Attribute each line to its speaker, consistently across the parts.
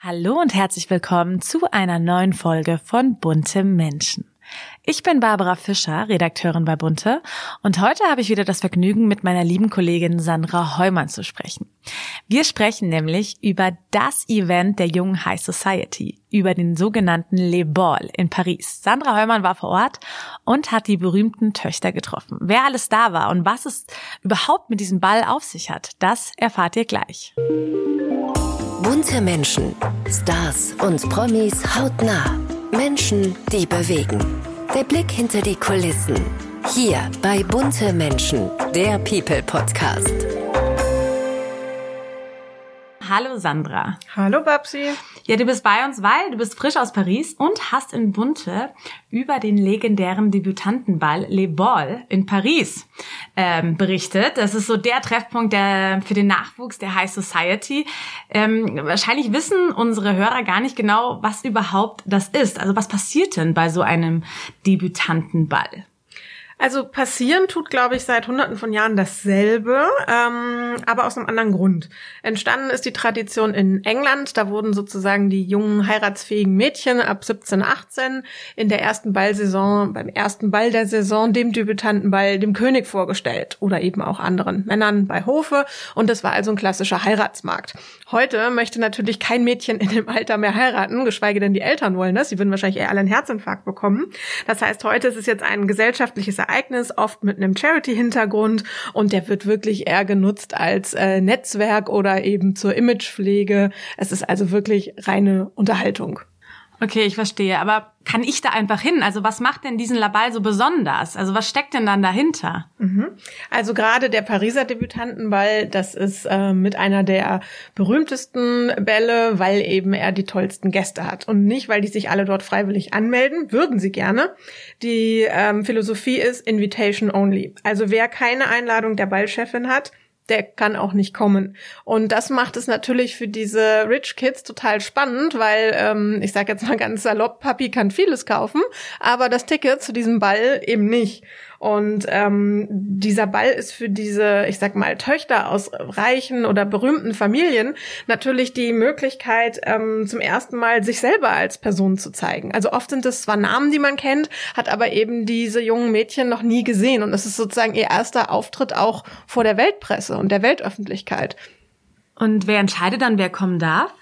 Speaker 1: Hallo und herzlich willkommen zu einer neuen Folge von Bunte Menschen. Ich bin Barbara Fischer, Redakteurin bei Bunte, und heute habe ich wieder das Vergnügen, mit meiner lieben Kollegin Sandra Heumann zu sprechen. Wir sprechen nämlich über das Event der jungen High Society, über den sogenannten Le Ball in Paris. Sandra Heumann war vor Ort und hat die berühmten Töchter getroffen. Wer alles da war und was es überhaupt mit diesem Ball auf sich hat, das erfahrt ihr gleich.
Speaker 2: Bunte Menschen, Stars und Promis hautnah. Menschen, die bewegen. Der Blick hinter die Kulissen. Hier bei Bunte Menschen, der People Podcast.
Speaker 1: Hallo Sandra.
Speaker 3: Hallo Babsi.
Speaker 1: Ja, du bist bei uns, weil du bist frisch aus Paris und hast in Bunte über den legendären Debütantenball Les Ball in Paris ähm, berichtet. Das ist so der Treffpunkt der, für den Nachwuchs der High Society. Ähm, wahrscheinlich wissen unsere Hörer gar nicht genau, was überhaupt das ist. Also was passiert denn bei so einem Debütantenball?
Speaker 3: Also passieren tut, glaube ich, seit hunderten von Jahren dasselbe, ähm, aber aus einem anderen Grund. Entstanden ist die Tradition in England. Da wurden sozusagen die jungen heiratsfähigen Mädchen ab 17, 18 in der ersten Ballsaison, beim ersten Ball der Saison, dem Debütantenball, dem König vorgestellt oder eben auch anderen Männern bei Hofe. Und das war also ein klassischer Heiratsmarkt. Heute möchte natürlich kein Mädchen in dem Alter mehr heiraten, geschweige denn die Eltern wollen das. Sie würden wahrscheinlich eher alle einen Herzinfarkt bekommen. Das heißt, heute ist es jetzt ein gesellschaftliches Ereignis, oft mit einem Charity-Hintergrund und der wird wirklich eher genutzt als äh, Netzwerk oder eben zur Imagepflege. Es ist also wirklich reine Unterhaltung.
Speaker 1: Okay, ich verstehe. Aber kann ich da einfach hin? Also was macht denn diesen Labal so besonders? Also was steckt denn dann dahinter?
Speaker 3: Mhm. Also gerade der Pariser Debütantenball, das ist äh, mit einer der berühmtesten Bälle, weil eben er die tollsten Gäste hat. Und nicht, weil die sich alle dort freiwillig anmelden, würden sie gerne. Die ähm, Philosophie ist Invitation Only. Also wer keine Einladung der Ballchefin hat, der kann auch nicht kommen. Und das macht es natürlich für diese Rich Kids total spannend, weil ähm, ich sage jetzt mal ganz salopp, Papi kann vieles kaufen, aber das Ticket zu diesem Ball eben nicht. Und ähm, dieser Ball ist für diese, ich sag mal, Töchter aus reichen oder berühmten Familien natürlich die Möglichkeit, ähm, zum ersten Mal sich selber als Person zu zeigen. Also oft sind es zwar Namen, die man kennt, hat aber eben diese jungen Mädchen noch nie gesehen. Und es ist sozusagen ihr erster Auftritt auch vor der Weltpresse und der Weltöffentlichkeit.
Speaker 1: Und wer entscheidet dann, wer kommen darf?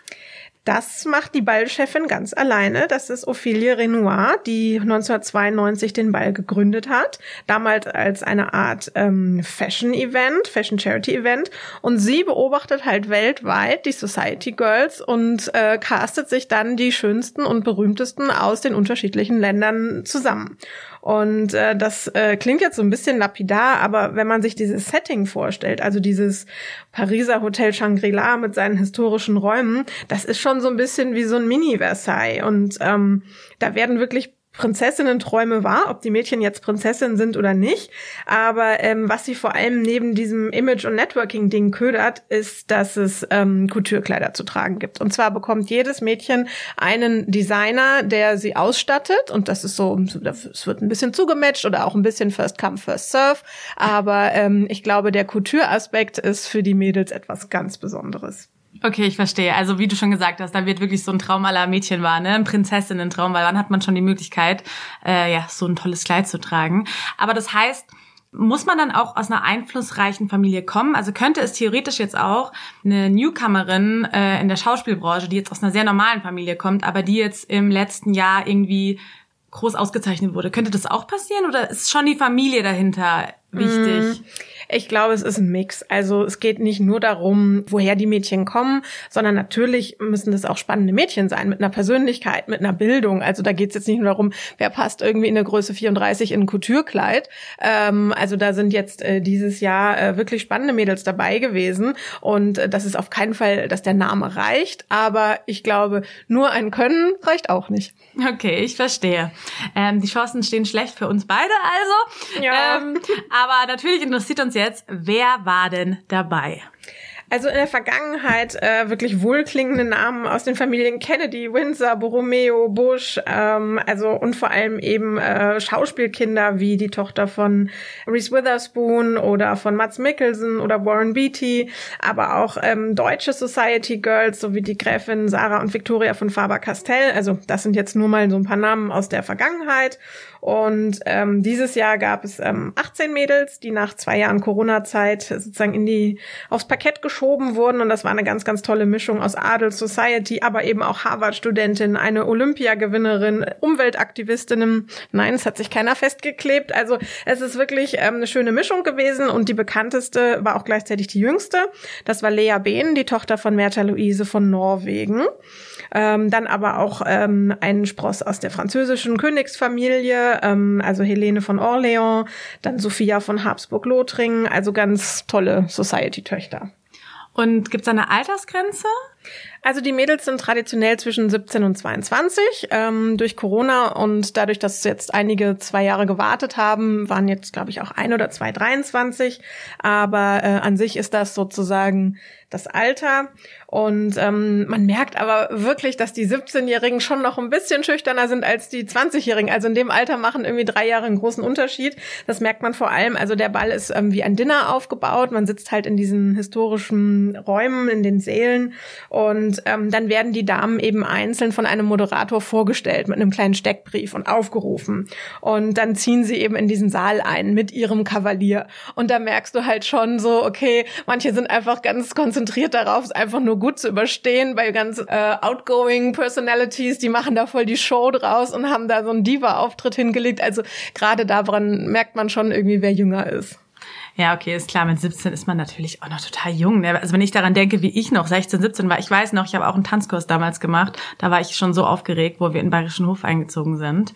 Speaker 3: Das macht die Ballchefin ganz alleine. Das ist Ophelie Renoir, die 1992 den Ball gegründet hat. Damals als eine Art ähm, Fashion-Event, Fashion-Charity-Event. Und sie beobachtet halt weltweit die Society Girls und äh, castet sich dann die schönsten und berühmtesten aus den unterschiedlichen Ländern zusammen. Und äh, das äh, klingt jetzt so ein bisschen lapidar, aber wenn man sich dieses Setting vorstellt, also dieses Pariser Hotel Shangri-La mit seinen historischen Räumen, das ist schon so ein bisschen wie so ein Mini-Versailles. Und ähm, da werden wirklich Prinzessinnen-Träume wahr, ob die Mädchen jetzt Prinzessinnen sind oder nicht. Aber ähm, was sie vor allem neben diesem Image- und Networking-Ding ködert, ist, dass es ähm, Couture-Kleider zu tragen gibt. Und zwar bekommt jedes Mädchen einen Designer, der sie ausstattet. Und das ist so, es wird ein bisschen zugematcht oder auch ein bisschen First Come, First Serve. Aber ähm, ich glaube, der Couture-Aspekt ist für die Mädels etwas ganz Besonderes.
Speaker 1: Okay, ich verstehe. Also wie du schon gesagt hast, da wird wirklich so ein Traum aller Mädchen war, ne? Ein Prinzessinnen-Traum, weil dann hat man schon die Möglichkeit, äh, ja, so ein tolles Kleid zu tragen. Aber das heißt, muss man dann auch aus einer einflussreichen Familie kommen? Also könnte es theoretisch jetzt auch eine Newcomerin äh, in der Schauspielbranche, die jetzt aus einer sehr normalen Familie kommt, aber die jetzt im letzten Jahr irgendwie groß ausgezeichnet wurde, könnte das auch passieren oder ist schon die Familie dahinter wichtig? Mm.
Speaker 3: Ich glaube, es ist ein Mix. Also es geht nicht nur darum, woher die Mädchen kommen, sondern natürlich müssen das auch spannende Mädchen sein, mit einer Persönlichkeit, mit einer Bildung. Also da geht es jetzt nicht nur darum, wer passt irgendwie in der Größe 34 in ein Couture-Kleid. Ähm, also da sind jetzt äh, dieses Jahr äh, wirklich spannende Mädels dabei gewesen. Und äh, das ist auf keinen Fall, dass der Name reicht. Aber ich glaube, nur ein Können reicht auch nicht.
Speaker 1: Okay, ich verstehe. Ähm, die Chancen stehen schlecht für uns beide also. Ja. Ähm, aber natürlich interessiert uns jetzt, wer war denn dabei?
Speaker 3: Also in der Vergangenheit äh, wirklich wohlklingende Namen aus den Familien Kennedy, Windsor, Borromeo, Bush, ähm, also und vor allem eben äh, Schauspielkinder wie die Tochter von Reese Witherspoon oder von Mats Mikkelsen oder Warren Beatty, aber auch ähm, deutsche Society Girls sowie die Gräfin Sarah und Victoria von Faber-Castell. Also das sind jetzt nur mal so ein paar Namen aus der Vergangenheit. Und ähm, dieses Jahr gab es ähm, 18 Mädels, die nach zwei Jahren Corona-Zeit sozusagen in die aufs Parkett geschoben wurden. Und das war eine ganz, ganz tolle Mischung aus Adel, Society, aber eben auch Harvard-Studentin, eine Olympiagewinnerin, Umweltaktivistinnen. Nein, es hat sich keiner festgeklebt. Also es ist wirklich ähm, eine schöne Mischung gewesen. Und die bekannteste war auch gleichzeitig die jüngste. Das war Lea Behn, die Tochter von Mertha Luise von Norwegen. Ähm, dann aber auch ähm, ein Spross aus der französischen Königsfamilie, ähm, also Helene von Orléans, dann Sophia von Habsburg-Lothringen, also ganz tolle Society-Töchter.
Speaker 1: Und gibt es eine Altersgrenze?
Speaker 3: Also die Mädels sind traditionell zwischen 17 und 22. Ähm, durch Corona und dadurch, dass jetzt einige zwei Jahre gewartet haben, waren jetzt, glaube ich, auch ein oder zwei 23. Aber äh, an sich ist das sozusagen das Alter. Und ähm, man merkt aber wirklich, dass die 17-Jährigen schon noch ein bisschen schüchterner sind als die 20-Jährigen. Also in dem Alter machen irgendwie drei Jahre einen großen Unterschied. Das merkt man vor allem. Also der Ball ist ähm, wie ein Dinner aufgebaut. Man sitzt halt in diesen historischen Räumen, in den Sälen. Und ähm, dann werden die Damen eben einzeln von einem Moderator vorgestellt mit einem kleinen Steckbrief und aufgerufen. Und dann ziehen sie eben in diesen Saal ein mit ihrem Kavalier. Und da merkst du halt schon so, okay, manche sind einfach ganz konzentriert darauf, es einfach nur gut zu überstehen. Bei ganz äh, outgoing Personalities, die machen da voll die Show draus und haben da so einen Diva-Auftritt hingelegt. Also gerade daran merkt man schon irgendwie, wer jünger ist.
Speaker 1: Ja, okay, ist klar. Mit 17 ist man natürlich auch noch total jung. Ne? Also wenn ich daran denke, wie ich noch 16, 17 war, ich weiß noch, ich habe auch einen Tanzkurs damals gemacht. Da war ich schon so aufgeregt, wo wir in den Bayerischen Hof eingezogen sind.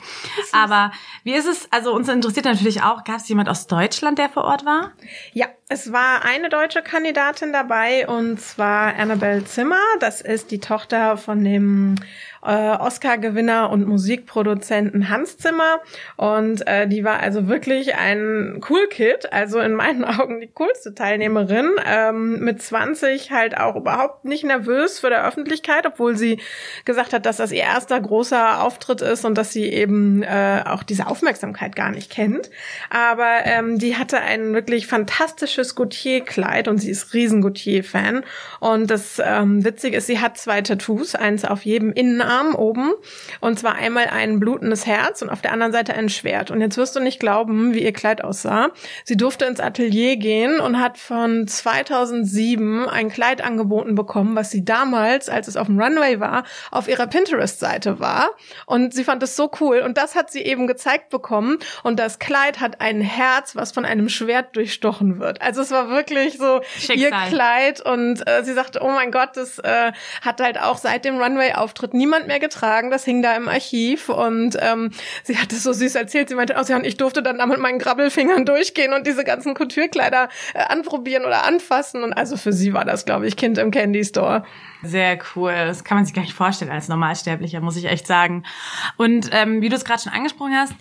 Speaker 1: Aber wie ist es? Also uns interessiert natürlich auch, gab es jemand aus Deutschland, der vor Ort war?
Speaker 3: Ja, es war eine deutsche Kandidatin dabei und zwar Annabelle Zimmer. Das ist die Tochter von dem äh, Oscar-Gewinner und Musikproduzenten Hans Zimmer. Und äh, die war also wirklich ein Cool Kid, also in meinen Augen die coolste Teilnehmerin. Ähm, mit 20 halt auch überhaupt nicht nervös für der Öffentlichkeit, obwohl sie gesagt hat, dass das ihr erster großer Auftritt ist und dass sie eben äh, auch diese Aufmerksamkeit gar nicht kennt. Aber ähm, die hatte ein wirklich fantastisches Gautier-Kleid und sie ist riesen Gautier-Fan. Und das ähm, Witzige ist, sie hat zwei Tattoos, eins auf jedem Innenarm Arm oben. Und zwar einmal ein blutendes Herz und auf der anderen Seite ein Schwert. Und jetzt wirst du nicht glauben, wie ihr Kleid aussah. Sie durfte ins Atelier gehen und hat von 2007 ein Kleid angeboten bekommen, was sie damals, als es auf dem Runway war, auf ihrer Pinterest-Seite war. Und sie fand es so cool. Und das hat sie eben gezeigt bekommen. Und das Kleid hat ein Herz, was von einem Schwert durchstochen wird. Also es war wirklich so Schicksal. ihr Kleid. Und äh, sie sagte, oh mein Gott, das äh, hat halt auch seit dem Runway-Auftritt niemand mehr getragen. Das hing da im Archiv und ähm, sie hat es so süß erzählt. Sie meinte, oh, ja, und ich durfte dann da mit meinen Grabbelfingern durchgehen und diese ganzen Couture-Kleider äh, anprobieren oder anfassen. Und also für sie war das, glaube ich, Kind im Candy Store.
Speaker 1: Sehr cool. Das kann man sich gar nicht vorstellen als Normalsterblicher, muss ich echt sagen. Und ähm, wie du es gerade schon angesprochen hast,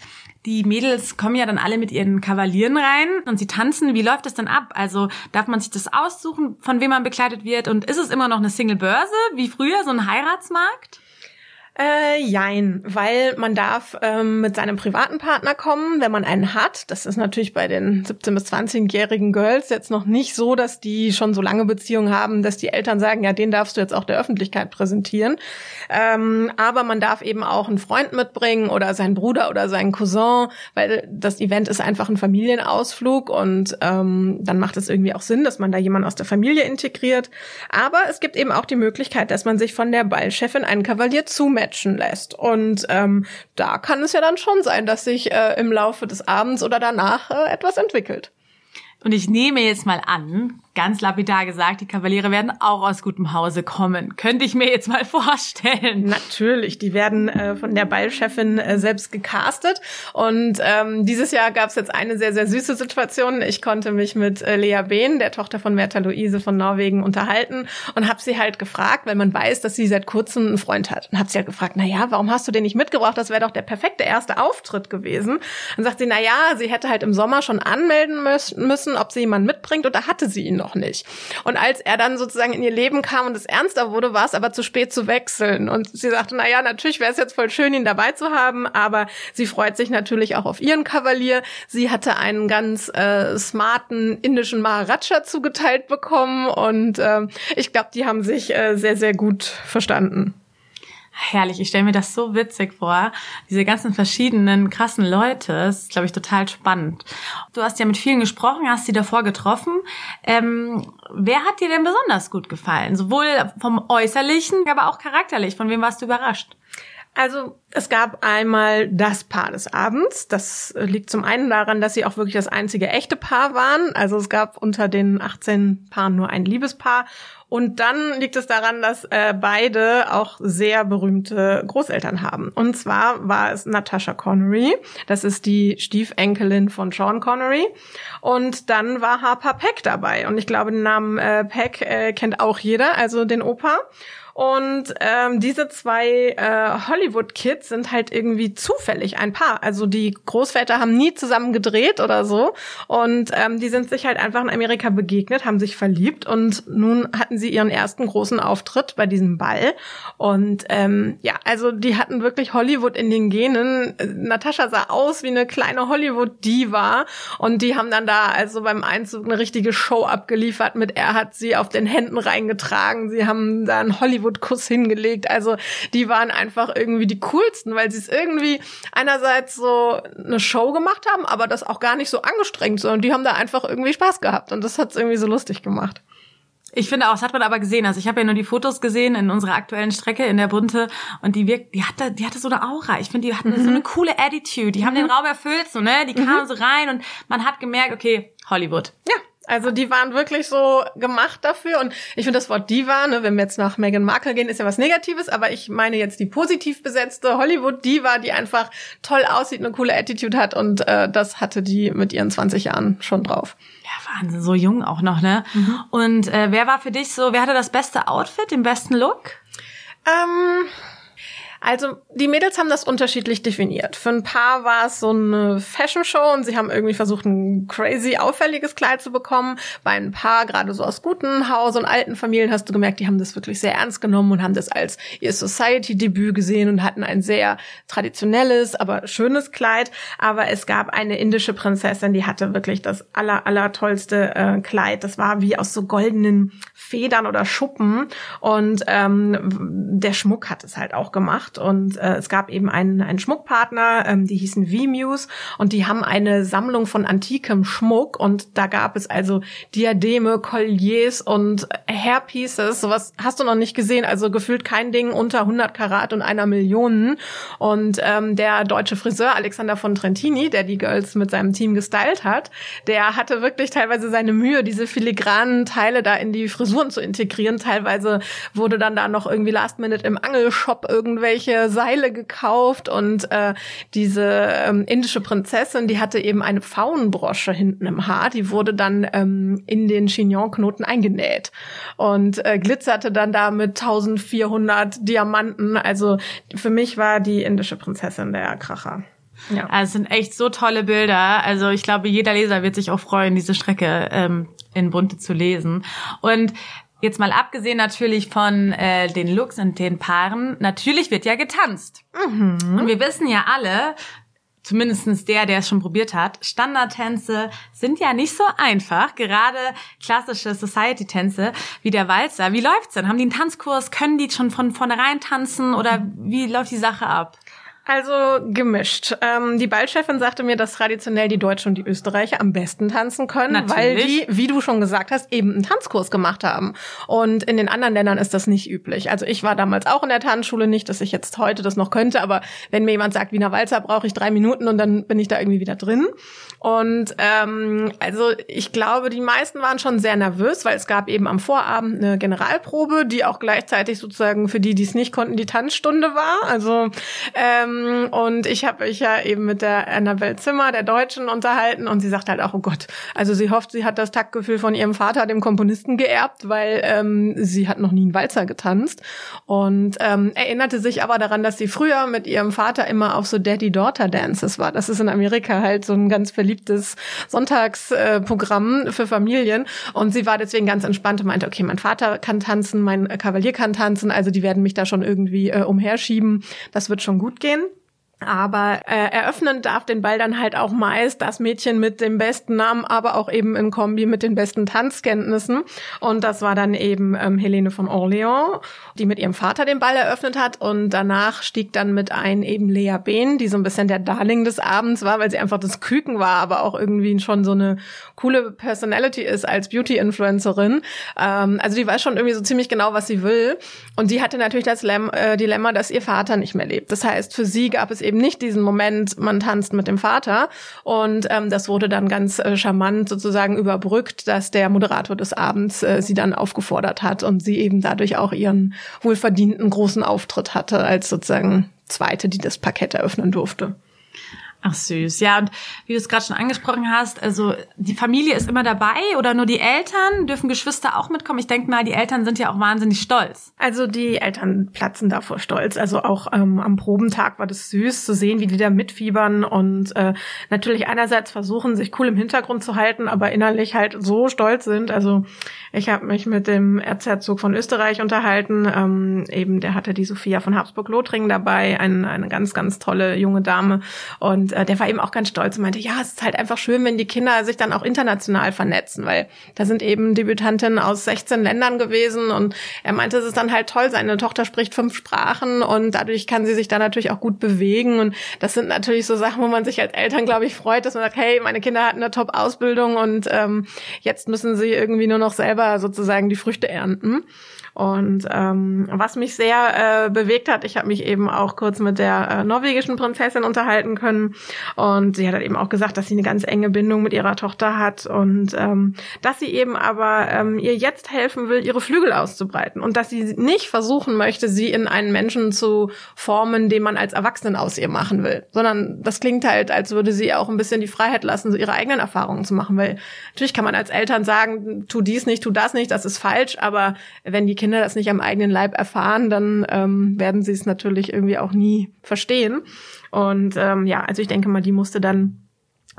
Speaker 1: die Mädels kommen ja dann alle mit ihren Kavalieren rein und sie tanzen. Wie läuft das dann ab? Also darf man sich das aussuchen, von wem man begleitet wird? Und ist es immer noch eine Single-Börse, wie früher, so ein Heiratsmarkt?
Speaker 3: Äh, jein, weil man darf ähm, mit seinem privaten Partner kommen, wenn man einen hat. Das ist natürlich bei den 17- bis 20-jährigen Girls jetzt noch nicht so, dass die schon so lange Beziehungen haben, dass die Eltern sagen, ja, den darfst du jetzt auch der Öffentlichkeit präsentieren. Ähm, aber man darf eben auch einen Freund mitbringen oder seinen Bruder oder seinen Cousin, weil das Event ist einfach ein Familienausflug und ähm, dann macht es irgendwie auch Sinn, dass man da jemanden aus der Familie integriert. Aber es gibt eben auch die Möglichkeit, dass man sich von der Ballchefin einen Kavalier zumeldet matchen lässt. Und ähm, da kann es ja dann schon sein, dass sich äh, im Laufe des Abends oder danach äh, etwas entwickelt.
Speaker 1: Und ich nehme jetzt mal an, ganz lapidar gesagt, die Kavaliere werden auch aus gutem Hause kommen. Könnte ich mir jetzt mal vorstellen.
Speaker 3: Natürlich, die werden äh, von der Ballchefin äh, selbst gecastet. Und ähm, dieses Jahr gab es jetzt eine sehr, sehr süße Situation. Ich konnte mich mit äh, Lea Behn, der Tochter von Merta Luise von Norwegen, unterhalten und habe sie halt gefragt, weil man weiß, dass sie seit kurzem einen Freund hat. Und habe sie halt gefragt, na ja, warum hast du den nicht mitgebracht? Das wäre doch der perfekte erste Auftritt gewesen. Dann sagt sie, na ja, sie hätte halt im Sommer schon anmelden müssen, ob sie jemanden mitbringt. Und da hatte sie ihn noch noch nicht. Und als er dann sozusagen in ihr Leben kam und es ernster wurde, war es aber zu spät zu wechseln. Und sie sagte, na ja, natürlich wäre es jetzt voll schön, ihn dabei zu haben, aber sie freut sich natürlich auch auf ihren Kavalier. Sie hatte einen ganz äh, smarten indischen Maharaja zugeteilt bekommen und äh, ich glaube, die haben sich äh, sehr, sehr gut verstanden.
Speaker 1: Herrlich, ich stelle mir das so witzig vor. Diese ganzen verschiedenen krassen Leute, das ist, glaube ich, total spannend. Du hast ja mit vielen gesprochen, hast sie davor getroffen. Ähm, wer hat dir denn besonders gut gefallen? Sowohl vom Äußerlichen, aber auch charakterlich. Von wem warst du überrascht?
Speaker 3: Also es gab einmal das Paar des Abends. Das liegt zum einen daran, dass sie auch wirklich das einzige echte Paar waren. Also es gab unter den 18 Paaren nur ein Liebespaar. Und dann liegt es daran, dass äh, beide auch sehr berühmte Großeltern haben. Und zwar war es Natasha Connery. Das ist die Stiefenkelin von Sean Connery. Und dann war Harper Peck dabei. Und ich glaube, den Namen äh, Peck äh, kennt auch jeder, also den Opa. Und ähm, diese zwei äh, Hollywood-Kids sind halt irgendwie zufällig ein Paar. Also die Großväter haben nie zusammen gedreht oder so. Und ähm, die sind sich halt einfach in Amerika begegnet, haben sich verliebt und nun hatten sie ihren ersten großen Auftritt bei diesem Ball. Und ähm, ja, also die hatten wirklich Hollywood in den Genen. Natascha sah aus wie eine kleine Hollywood-Diva und die haben dann da also beim Einzug eine richtige Show abgeliefert. Mit er hat sie auf den Händen reingetragen. Sie haben da ein Hollywood Hollywood-Kuss hingelegt. Also die waren einfach irgendwie die coolsten, weil sie es irgendwie einerseits so eine Show gemacht haben, aber das auch gar nicht so angestrengt, sondern die haben da einfach irgendwie Spaß gehabt und das hat es irgendwie so lustig gemacht.
Speaker 1: Ich finde auch, das hat man aber gesehen. Also ich habe ja nur die Fotos gesehen in unserer aktuellen Strecke in der Bunte und die wirkt, die hatte, die hatte so eine Aura. Ich finde, die hatten mhm. so eine coole Attitude. Die haben mhm. den Raum erfüllt, so ne? Die kamen mhm. so rein und man hat gemerkt, okay, Hollywood.
Speaker 3: Ja, also die waren wirklich so gemacht dafür. Und ich finde das Wort Diva, ne, wenn wir jetzt nach Meghan Markle gehen, ist ja was Negatives, aber ich meine jetzt die positiv besetzte Hollywood-Diva, die einfach toll aussieht, eine coole Attitude hat und äh, das hatte die mit ihren 20 Jahren schon drauf.
Speaker 1: Ja, Wahnsinn, so jung auch noch, ne? Mhm. Und äh, wer war für dich so, wer hatte das beste Outfit, den besten Look?
Speaker 3: Ähm also die Mädels haben das unterschiedlich definiert. Für ein paar war es so eine Fashion Show und sie haben irgendwie versucht, ein crazy auffälliges Kleid zu bekommen. Bei ein paar, gerade so aus guten Haus und alten Familien, hast du gemerkt, die haben das wirklich sehr ernst genommen und haben das als ihr Society-Debüt gesehen und hatten ein sehr traditionelles, aber schönes Kleid. Aber es gab eine indische Prinzessin, die hatte wirklich das aller, aller tollste äh, Kleid. Das war wie aus so goldenen Federn oder Schuppen und ähm, der Schmuck hat es halt auch gemacht gemacht. Und äh, es gab eben einen, einen Schmuckpartner, ähm, die hießen V-Muse und die haben eine Sammlung von antikem Schmuck. Und da gab es also Diademe, Colliers und Hairpieces, sowas hast du noch nicht gesehen, also gefühlt kein Ding unter 100 Karat und einer Million. Und ähm, der deutsche Friseur Alexander von Trentini, der die Girls mit seinem Team gestylt hat, der hatte wirklich teilweise seine Mühe, diese filigranen Teile da in die Frisuren zu integrieren. Teilweise wurde dann da noch irgendwie Last Minute im Angelshop irgendwelche irgendwelche Seile gekauft und äh, diese ähm, indische Prinzessin, die hatte eben eine Pfauenbrosche hinten im Haar, die wurde dann ähm, in den Chignon-Knoten eingenäht und äh, glitzerte dann da mit 1400 Diamanten. Also für mich war die indische Prinzessin der Kracher.
Speaker 1: Ja. Also es sind echt so tolle Bilder. Also ich glaube, jeder Leser wird sich auch freuen, diese Strecke ähm, in Bunte zu lesen. Und Jetzt mal abgesehen natürlich von äh, den Looks und den Paaren, natürlich wird ja getanzt. Mhm. Und wir wissen ja alle, zumindestens der, der es schon probiert hat, Standardtänze sind ja nicht so einfach. Gerade klassische Society-Tänze wie der Walzer. Wie läuft's denn? Haben die einen Tanzkurs? Können die schon von vornherein tanzen? Oder wie läuft die Sache ab?
Speaker 3: Also gemischt. Ähm, die Ballchefin sagte mir, dass traditionell die Deutschen und die Österreicher am besten tanzen können, Natürlich. weil die, wie du schon gesagt hast, eben einen Tanzkurs gemacht haben. Und in den anderen Ländern ist das nicht üblich. Also ich war damals auch in der Tanzschule, nicht, dass ich jetzt heute das noch könnte, aber wenn mir jemand sagt, Wiener Walzer, brauche ich drei Minuten und dann bin ich da irgendwie wieder drin. Und ähm, also ich glaube, die meisten waren schon sehr nervös, weil es gab eben am Vorabend eine Generalprobe, die auch gleichzeitig sozusagen für die, die es nicht konnten, die Tanzstunde war. Also ähm, Ähm, und ich habe mich ja eben mit der Annabelle Zimmer, der Deutschen, unterhalten und sie sagt halt auch, oh Gott, also sie hofft, sie hat das Taktgefühl von ihrem Vater, dem Komponisten, geerbt, weil ähm, sie hat noch nie einen Walzer getanzt und ähm, erinnerte sich aber daran, dass sie früher mit ihrem Vater immer auf so Daddy-Daughter-Dances war. Das ist in Amerika halt so ein ganz beliebtes Sonntagsprogramm äh, für Familien und sie war deswegen ganz entspannt und meinte, okay, mein Vater kann tanzen, mein Kavalier kann tanzen, also die werden mich da schon irgendwie äh, umherschieben. Das wird schon gut gehen. Aber äh, eröffnen darf den Ball dann halt auch meist das Mädchen mit dem besten Namen, aber auch eben in Kombi mit den besten Tanzkenntnissen. Und das war dann eben ähm, Helene von Orléans, die mit ihrem Vater den Ball eröffnet hat. Und danach stieg dann mit ein eben Lea Behn, die so ein bisschen der Darling des Abends war, weil sie einfach das Küken war, aber auch irgendwie schon so eine coole Personality ist als Beauty-Influencerin. Ähm, also die weiß schon irgendwie so ziemlich genau, was sie will. Und sie hatte natürlich das Lem äh, Dilemma, dass ihr Vater nicht mehr lebt. Das heißt, für sie gab es eben nicht diesen Moment, man tanzt mit dem Vater. Und ähm, das wurde dann ganz äh, charmant sozusagen überbrückt, dass der Moderator des Abends äh, sie dann aufgefordert hat und sie eben dadurch auch ihren wohlverdienten großen Auftritt hatte als sozusagen Zweite, die das Parkett eröffnen durfte.
Speaker 1: Ach süß, ja. Und wie du es gerade schon angesprochen hast, also die Familie ist immer dabei oder nur die Eltern? Dürfen Geschwister auch mitkommen? Ich denke mal, die Eltern sind ja auch wahnsinnig stolz.
Speaker 3: Also die Eltern platzen da vor Stolz. Also auch ähm, am Probentag war das süß zu sehen, wie die da mitfiebern und äh, natürlich einerseits versuchen, sich cool im Hintergrund zu halten, aber innerlich halt so stolz sind. Also ich habe mich mit dem Erzherzog von Österreich unterhalten. Ähm, eben, der hatte die Sophia von Habsburg-Lothringen dabei, ein, eine ganz, ganz tolle junge Dame und und äh, der war eben auch ganz stolz und meinte, ja, es ist halt einfach schön, wenn die Kinder sich dann auch international vernetzen, weil da sind eben Debütantinnen aus 16 Ländern gewesen und er meinte, es ist dann halt toll, seine Tochter spricht fünf Sprachen und dadurch kann sie sich dann natürlich auch gut bewegen und das sind natürlich so Sachen, wo man sich als Eltern, glaube ich, freut, dass man sagt, hey, meine Kinder hatten eine Top-Ausbildung und ähm, jetzt müssen sie irgendwie nur noch selber sozusagen die Früchte ernten. Und ähm, was mich sehr äh, bewegt hat, ich habe mich eben auch kurz mit der äh, norwegischen Prinzessin unterhalten können. Und sie hat halt eben auch gesagt, dass sie eine ganz enge Bindung mit ihrer Tochter hat und ähm, dass sie eben aber ähm, ihr jetzt helfen will, ihre Flügel auszubreiten und dass sie nicht versuchen möchte, sie in einen Menschen zu formen, den man als Erwachsenen aus ihr machen will, sondern das klingt halt, als würde sie auch ein bisschen die Freiheit lassen, so ihre eigenen Erfahrungen zu machen, weil natürlich kann man als Eltern sagen, tu dies nicht, tu das nicht, das ist falsch, aber wenn die Kinder Kinder das nicht am eigenen Leib erfahren, dann ähm, werden sie es natürlich irgendwie auch nie verstehen. Und ähm, ja, also ich denke mal, die musste dann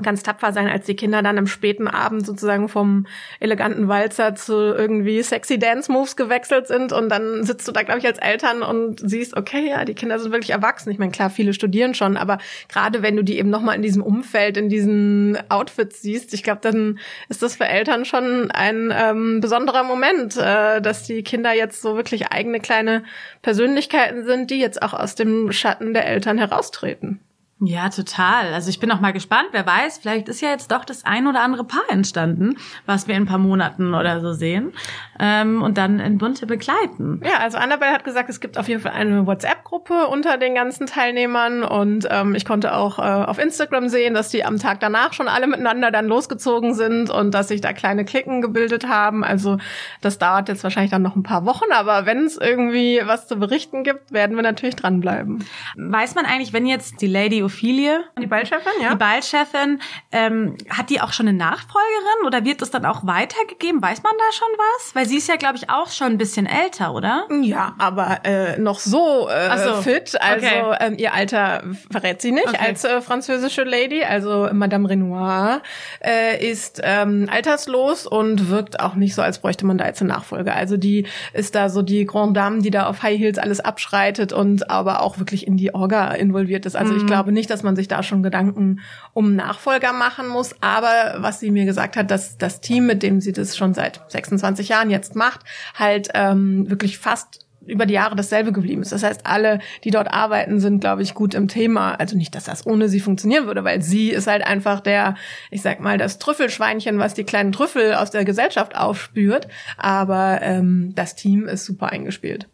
Speaker 3: ganz tapfer sein, als die Kinder dann am späten Abend sozusagen vom eleganten Walzer zu irgendwie sexy Dance Moves gewechselt sind und dann sitzt du da, glaube ich, als Eltern und siehst, okay, ja, die Kinder sind wirklich erwachsen. Ich meine, klar, viele studieren schon, aber gerade wenn du die eben nochmal in diesem Umfeld, in diesen Outfits siehst, ich glaube, dann ist das für Eltern schon ein ähm, besonderer Moment, äh, dass die Kinder jetzt so wirklich eigene kleine Persönlichkeiten sind, die jetzt auch aus dem Schatten der Eltern heraustreten.
Speaker 1: Ja, total. Also ich bin auch mal gespannt. Wer weiß, vielleicht ist ja jetzt doch das ein oder andere Paar entstanden, was wir in ein paar Monaten oder so sehen ähm, und dann in Bunte begleiten.
Speaker 3: Ja, also Annabelle hat gesagt, es gibt auf jeden Fall eine WhatsApp-Gruppe unter den ganzen Teilnehmern und ähm, ich konnte auch äh, auf Instagram sehen, dass die am Tag danach schon alle miteinander dann losgezogen sind und dass sich da kleine Klicken gebildet haben. Also das dauert jetzt wahrscheinlich dann noch ein paar Wochen, aber wenn es irgendwie was zu berichten gibt, werden wir natürlich dranbleiben.
Speaker 1: Weiß man eigentlich, wenn jetzt die Lady Ophelie,
Speaker 3: die Ballchefin, ja,
Speaker 1: die Ballchefin, ähm, hat die auch schon eine Nachfolgerin oder wird es dann auch weitergegeben? Weiß man da schon was? Weil sie ist ja, glaube ich, auch schon ein bisschen älter, oder?
Speaker 3: Ja, aber äh, noch so, äh, so. fit. Also okay. ähm, ihr Alter verrät sie nicht okay. als äh, französische Lady. Also Madame Renoir äh, ist ähm, alterslos und wirkt auch nicht so, als bräuchte man da jetzt eine Nachfolge. Also die ist da so die Grand Dame, die da auf High Heels alles abschreitet und aber auch wirklich in die Orga involviert ist. Also mhm. ich glaube nicht, dass man sich da schon Gedanken um Nachfolger machen muss. Aber was sie mir gesagt hat, dass das Team, mit dem sie das schon seit 26 Jahren jetzt jetzt macht, halt ähm, wirklich fast über die Jahre dasselbe geblieben ist. Das heißt, alle, die dort arbeiten, sind, glaube ich, gut im Thema. Also nicht, dass das ohne sie funktionieren würde, weil sie ist halt einfach der, ich sag mal, das Trüffelschweinchen, was die kleinen Trüffel aus der Gesellschaft aufspürt. Aber ähm, das Team ist super eingespielt.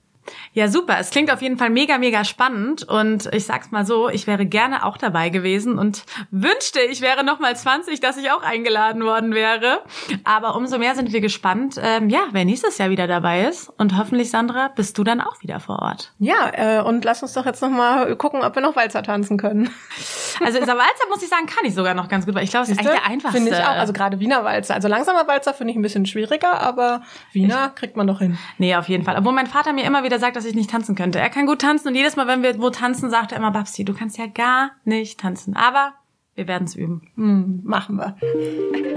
Speaker 1: Ja, super. Es klingt auf jeden Fall mega, mega spannend. Und ich sag's mal so, ich wäre gerne auch dabei gewesen und wünschte, ich wäre noch mal 20, dass ich auch eingeladen worden wäre. Aber umso mehr sind wir gespannt, ähm, ja, wer nächstes Jahr wieder dabei ist. Und hoffentlich, Sandra, bist du dann auch wieder vor Ort.
Speaker 3: Ja, äh, und lass uns doch jetzt noch mal gucken, ob wir noch Walzer tanzen können.
Speaker 1: Also dieser Walzer, muss ich sagen, kann ich sogar noch ganz gut, weil ich glaube, es ist eigentlich der einfachste.
Speaker 3: Finde ich auch. Also gerade Wiener Walzer. Also langsamer Walzer finde ich ein bisschen schwieriger, aber Wiener ich, kriegt man noch hin.
Speaker 1: Nee, auf jeden Fall. Obwohl mein Vater mir immer wieder sagt, dass ich nicht tanzen könnte. Er kann gut tanzen und jedes Mal, wenn wir wo tanzen, sagt er immer, Babsi, du kannst ja gar nicht tanzen. Aber wir werden es üben.
Speaker 3: Hm, machen wir.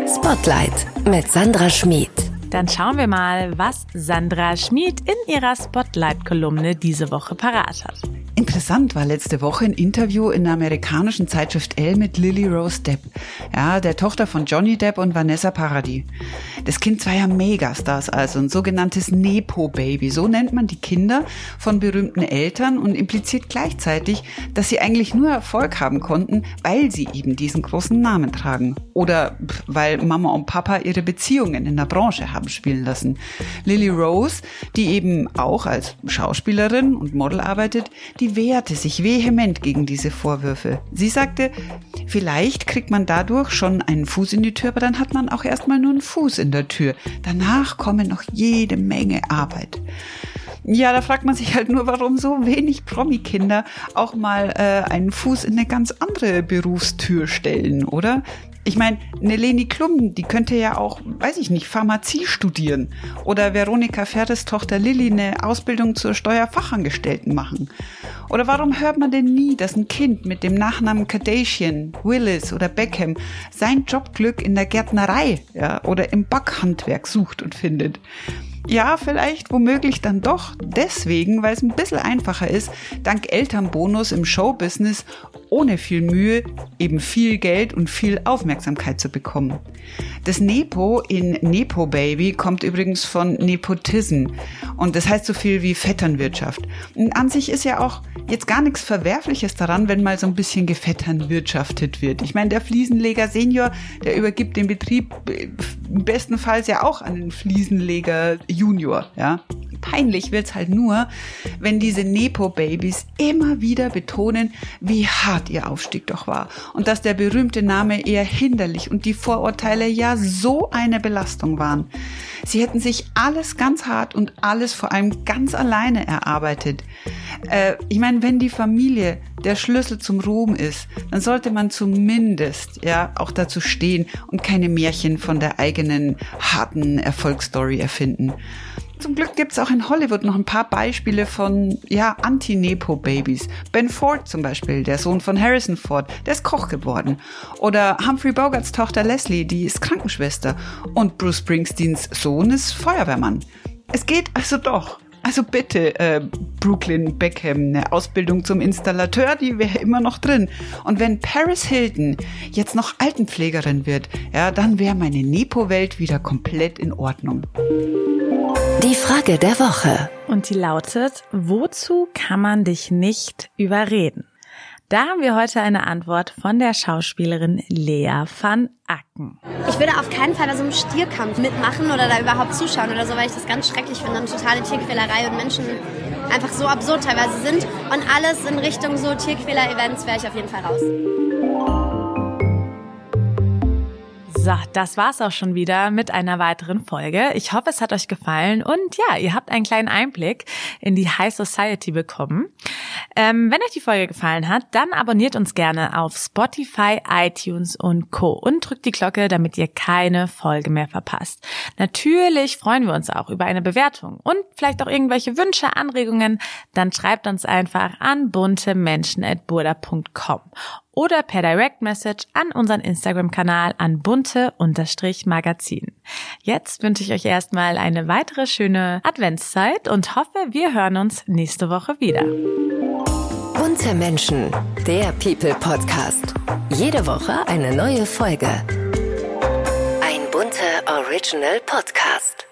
Speaker 2: Spotlight mit Sandra Schmid.
Speaker 1: Dann schauen wir mal, was Sandra Schmid in ihrer Spotlight-Kolumne diese Woche parat hat.
Speaker 4: Interessant war letzte Woche ein Interview in der amerikanischen Zeitschrift Elle mit Lily Rose Depp, ja, der Tochter von Johnny Depp und Vanessa Paradis. Das Kind zweier Megastars also, ein sogenanntes Nepo-Baby. So nennt man die Kinder von berühmten Eltern und impliziert gleichzeitig, dass sie eigentlich nur Erfolg haben konnten, weil sie eben diesen großen Namen tragen. Oder weil Mama und Papa ihre Beziehungen in der Branche haben spielen lassen. Lily Rose, die eben auch als Schauspielerin und Model arbeitet, die wehrte sich vehement gegen diese Vorwürfe. Sie sagte, vielleicht kriegt man dadurch schon einen Fuß in die Tür, aber dann hat man auch erstmal nur einen Fuß in der Tür. Danach komme noch jede Menge Arbeit. Ja, da fragt man sich halt nur, warum so wenig Promi-Kinder auch mal äh, einen Fuß in eine ganz andere Berufstür stellen, oder? Ich meine, eine Leni Klum, die könnte ja auch, weiß ich nicht, Pharmazie studieren. Oder Veronika Ferres Tochter Lilly eine Ausbildung zur Steuerfachangestellten machen. Oder warum hört man denn nie, dass ein Kind mit dem Nachnamen Kardashian, Willis oder Beckham sein Jobglück in der Gärtnerei ja, oder im Backhandwerk sucht und findet? Ja, vielleicht womöglich dann doch deswegen, weil es ein bisschen einfacher ist, dank Elternbonus im Showbusiness ohne viel Mühe eben viel Geld und viel Aufmerksamkeit zu bekommen. Das Nepo in Nepo Baby kommt übrigens von Nepotism und das heißt so viel wie Vetternwirtschaft. Und an sich ist ja auch jetzt gar nichts Verwerfliches daran, wenn mal so ein bisschen gevetternwirtschaftet wird. Ich meine, der Fliesenleger Senior, der übergibt den Betrieb äh, bestenfalls ja auch an den Fliesenleger Junior, ja. Peinlich wird's halt nur, wenn diese Nepo-Babys immer wieder betonen, wie hart ihr Aufstieg doch war und dass der berühmte Name eher hinderlich und die Vorurteile ja so eine Belastung waren. Sie hätten sich alles ganz hart und alles vor allem ganz alleine erarbeitet. Äh, ich meine, wenn die Familie der Schlüssel zum Ruhm ist, dann sollte man zumindest ja auch dazu stehen und keine Märchen von der eigenen harten Erfolgsstory erfinden. Zum Glück gibt's auch in Hollywood noch ein paar Beispiele von ja, Anti-Nepo-Babys. Ben Ford zum Beispiel, der Sohn von Harrison Ford, der ist Koch geworden. Oder Humphrey Bogarts Tochter Leslie, die ist Krankenschwester. Und Bruce Springsteens Sohn ist Feuerwehrmann. Es geht also doch. Also bitte, äh, Brooklyn Beckham, eine Ausbildung zum Installateur, die wäre immer noch drin. Und wenn Paris Hilton jetzt noch Altenpflegerin wird, ja, dann wäre meine Nepo-Welt wieder komplett in Ordnung.
Speaker 2: Die Frage der Woche.
Speaker 1: Und die lautet, wozu kann man dich nicht überreden? Da haben wir heute eine Antwort von der Schauspielerin Lea van Acken.
Speaker 5: Ich würde auf keinen Fall bei so einem Stierkampf mitmachen oder da überhaupt zuschauen oder so, weil ich das ganz schrecklich finde. Eine totale Tierquälerei und Menschen einfach so absurd teilweise sind. Und alles in Richtung so Tierquäler-Events wäre ich auf jeden Fall raus.
Speaker 1: So, das war's auch schon wieder mit einer weiteren Folge. Ich hoffe, es hat euch gefallen und ja, ihr habt einen kleinen Einblick in die High Society bekommen. Ähm, wenn euch die Folge gefallen hat, dann abonniert uns gerne auf Spotify, iTunes und Co. und drückt die Glocke, damit ihr keine Folge mehr verpasst. Natürlich freuen wir uns auch über eine Bewertung und vielleicht auch irgendwelche Wünsche, Anregungen. Dann schreibt uns einfach an buntemenschen.burda.com oder per Direct Message an unseren Instagram-Kanal an bunte-magazin. Jetzt wünsche ich euch erstmal eine weitere schöne Adventszeit und hoffe, wir hören uns nächste Woche wieder.
Speaker 2: Bunte Menschen, der People Podcast. Jede Woche eine neue Folge. Ein bunter Original Podcast.